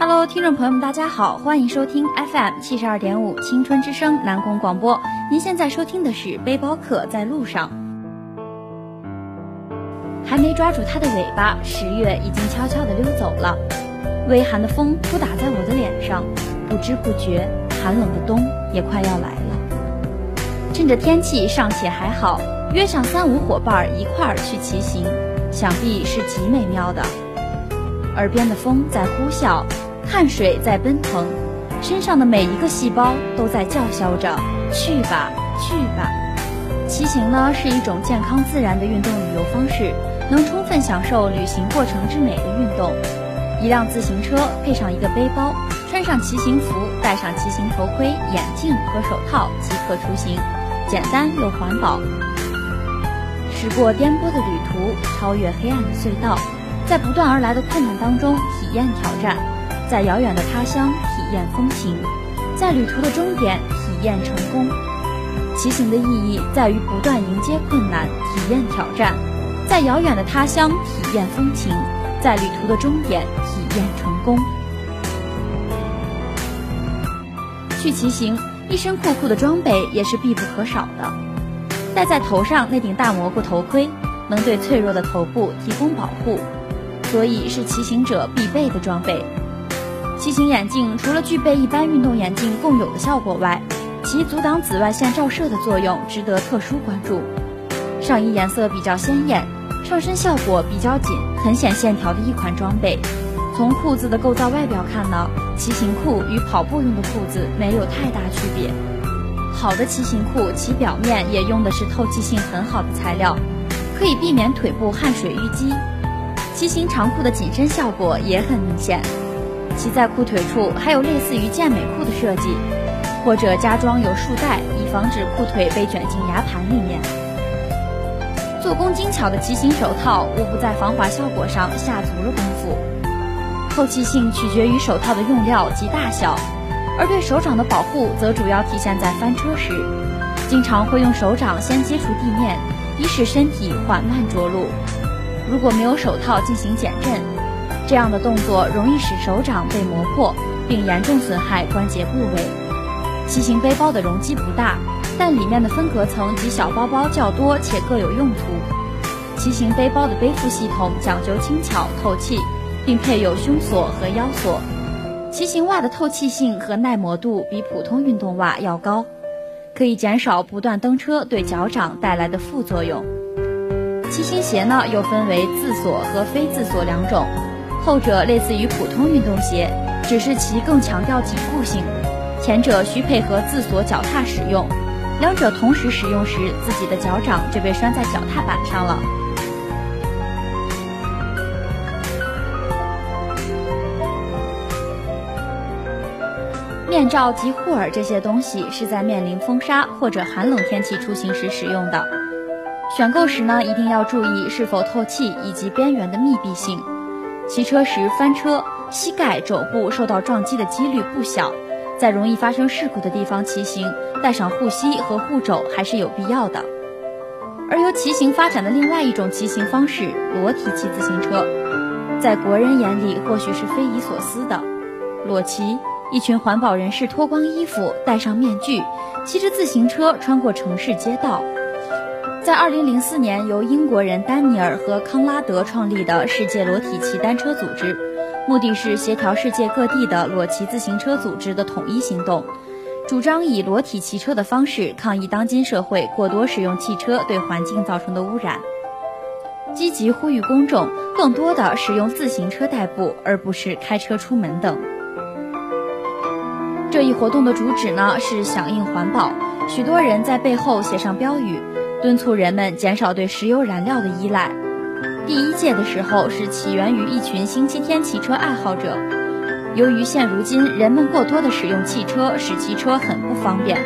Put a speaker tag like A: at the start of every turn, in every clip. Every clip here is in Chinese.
A: Hello，听众朋友们，大家好，欢迎收听 FM 七十二点五青春之声南宫广播。您现在收听的是背包客在路上。还没抓住它的尾巴，十月已经悄悄地溜走了。微寒的风扑打在我的脸上，不知不觉，寒冷的冬也快要来了。趁着天气尚且还好，约上三五伙伴一块儿去骑行，想必是极美妙的。耳边的风在呼啸。汗水在奔腾，身上的每一个细胞都在叫嚣着：“去吧，去吧！”骑行呢是一种健康自然的运动旅游方式，能充分享受旅行过程之美的运动。一辆自行车配上一个背包，穿上骑行服，戴上骑行头盔、眼镜和手套即可出行，简单又环保。驶过颠簸的旅途，超越黑暗的隧道，在不断而来的困难当中体验挑战。在遥远的他乡体验风情，在旅途的终点体验成功。骑行的意义在于不断迎接困难，体验挑战，在遥远的他乡体验风情，在旅途的终点体验成功。去骑行，一身酷酷的装备也是必不可少的。戴在头上那顶大蘑菇头盔，能对脆弱的头部提供保护，所以是骑行者必备的装备。骑行眼镜除了具备一般运动眼镜共有的效果外，其阻挡紫外线照射的作用值得特殊关注。上衣颜色比较鲜艳，上身效果比较紧，很显线条的一款装备。从裤子的构造外表看呢，骑行裤与跑步用的裤子没有太大区别。好的骑行裤，其表面也用的是透气性很好的材料，可以避免腿部汗水淤积。骑行长裤的紧身效果也很明显。其在裤腿处还有类似于健美裤的设计，或者加装有束带，以防止裤腿被卷进牙盘里面。做工精巧的骑行手套，无不在防滑效果上下足了功夫。透气性取决于手套的用料及大小，而对手掌的保护则主要体现在翻车时，经常会用手掌先接触地面，以使身体缓慢着陆。如果没有手套进行减震。这样的动作容易使手掌被磨破，并严重损害关节部位。骑行背包的容积不大，但里面的分隔层及小包包较多且各有用途。骑行背包的背负系统讲究轻巧透气，并配有胸锁和腰锁。骑行袜的透气性和耐磨度比普通运动袜要高，可以减少不断蹬车对脚掌带来的副作用。骑行鞋呢，又分为自锁和非自锁两种。后者类似于普通运动鞋，只是其更强调紧固性；前者需配合自锁脚踏使用。两者同时使用时，自己的脚掌就被拴在脚踏板上了。面罩及护耳这些东西是在面临风沙或者寒冷天气出行时使用的。选购时呢，一定要注意是否透气以及边缘的密闭性。骑车时翻车，膝盖、肘部受到撞击的几率不小。在容易发生事故的地方骑行，带上护膝和护肘还是有必要的。而由骑行发展的另外一种骑行方式——裸体骑自行车，在国人眼里或许是匪夷所思的。裸骑，一群环保人士脱光衣服，戴上面具，骑着自行车穿过城市街道。在二零零四年，由英国人丹尼尔和康拉德创立的世界裸体骑单车组织，目的是协调世界各地的裸骑自行车组织的统一行动，主张以裸体骑车的方式抗议当今社会过多使用汽车对环境造成的污染，积极呼吁公众更多的使用自行车代步，而不是开车出门等。这一活动的主旨呢是响应环保，许多人在背后写上标语。敦促人们减少对石油燃料的依赖。第一届的时候是起源于一群星期天骑车爱好者，由于现如今人们过多的使用汽车，使骑车很不方便，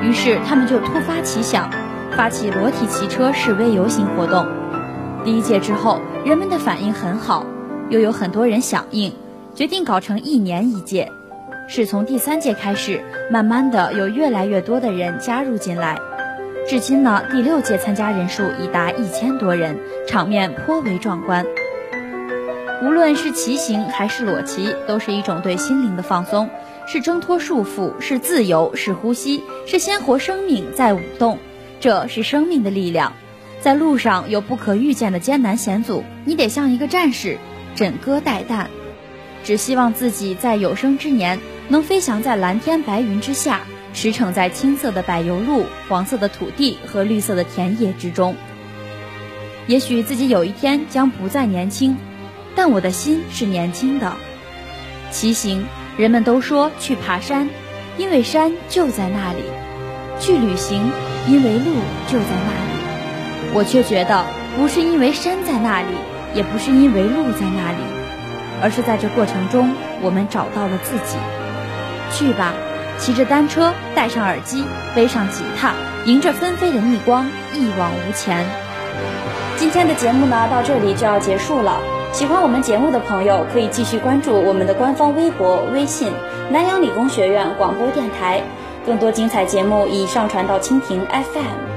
A: 于是他们就突发奇想，发起裸体骑车示威游行活动。第一届之后，人们的反应很好，又有很多人响应，决定搞成一年一届。是从第三届开始，慢慢的有越来越多的人加入进来。至今呢，第六届参加人数已达一千多人，场面颇为壮观。无论是骑行还是裸骑，都是一种对心灵的放松，是挣脱束缚，是自由，是呼吸，是鲜活生命在舞动。这是生命的力量。在路上有不可预见的艰难险阻，你得像一个战士，枕戈待旦。只希望自己在有生之年能飞翔在蓝天白云之下，驰骋在青色的柏油路、黄色的土地和绿色的田野之中。也许自己有一天将不再年轻，但我的心是年轻的。骑行，人们都说去爬山，因为山就在那里；去旅行，因为路就在那里。我却觉得，不是因为山在那里，也不是因为路在那里，而是在这过程中，我们找到了自己。去吧，骑着单车，戴上耳机，背上吉他，迎着纷飞的逆光，一往无前。今天的节目呢，到这里就要结束了。喜欢我们节目的朋友，可以继续关注我们的官方微博、微信“南阳理工学院广播电台”，更多精彩节目已上传到蜻蜓 FM。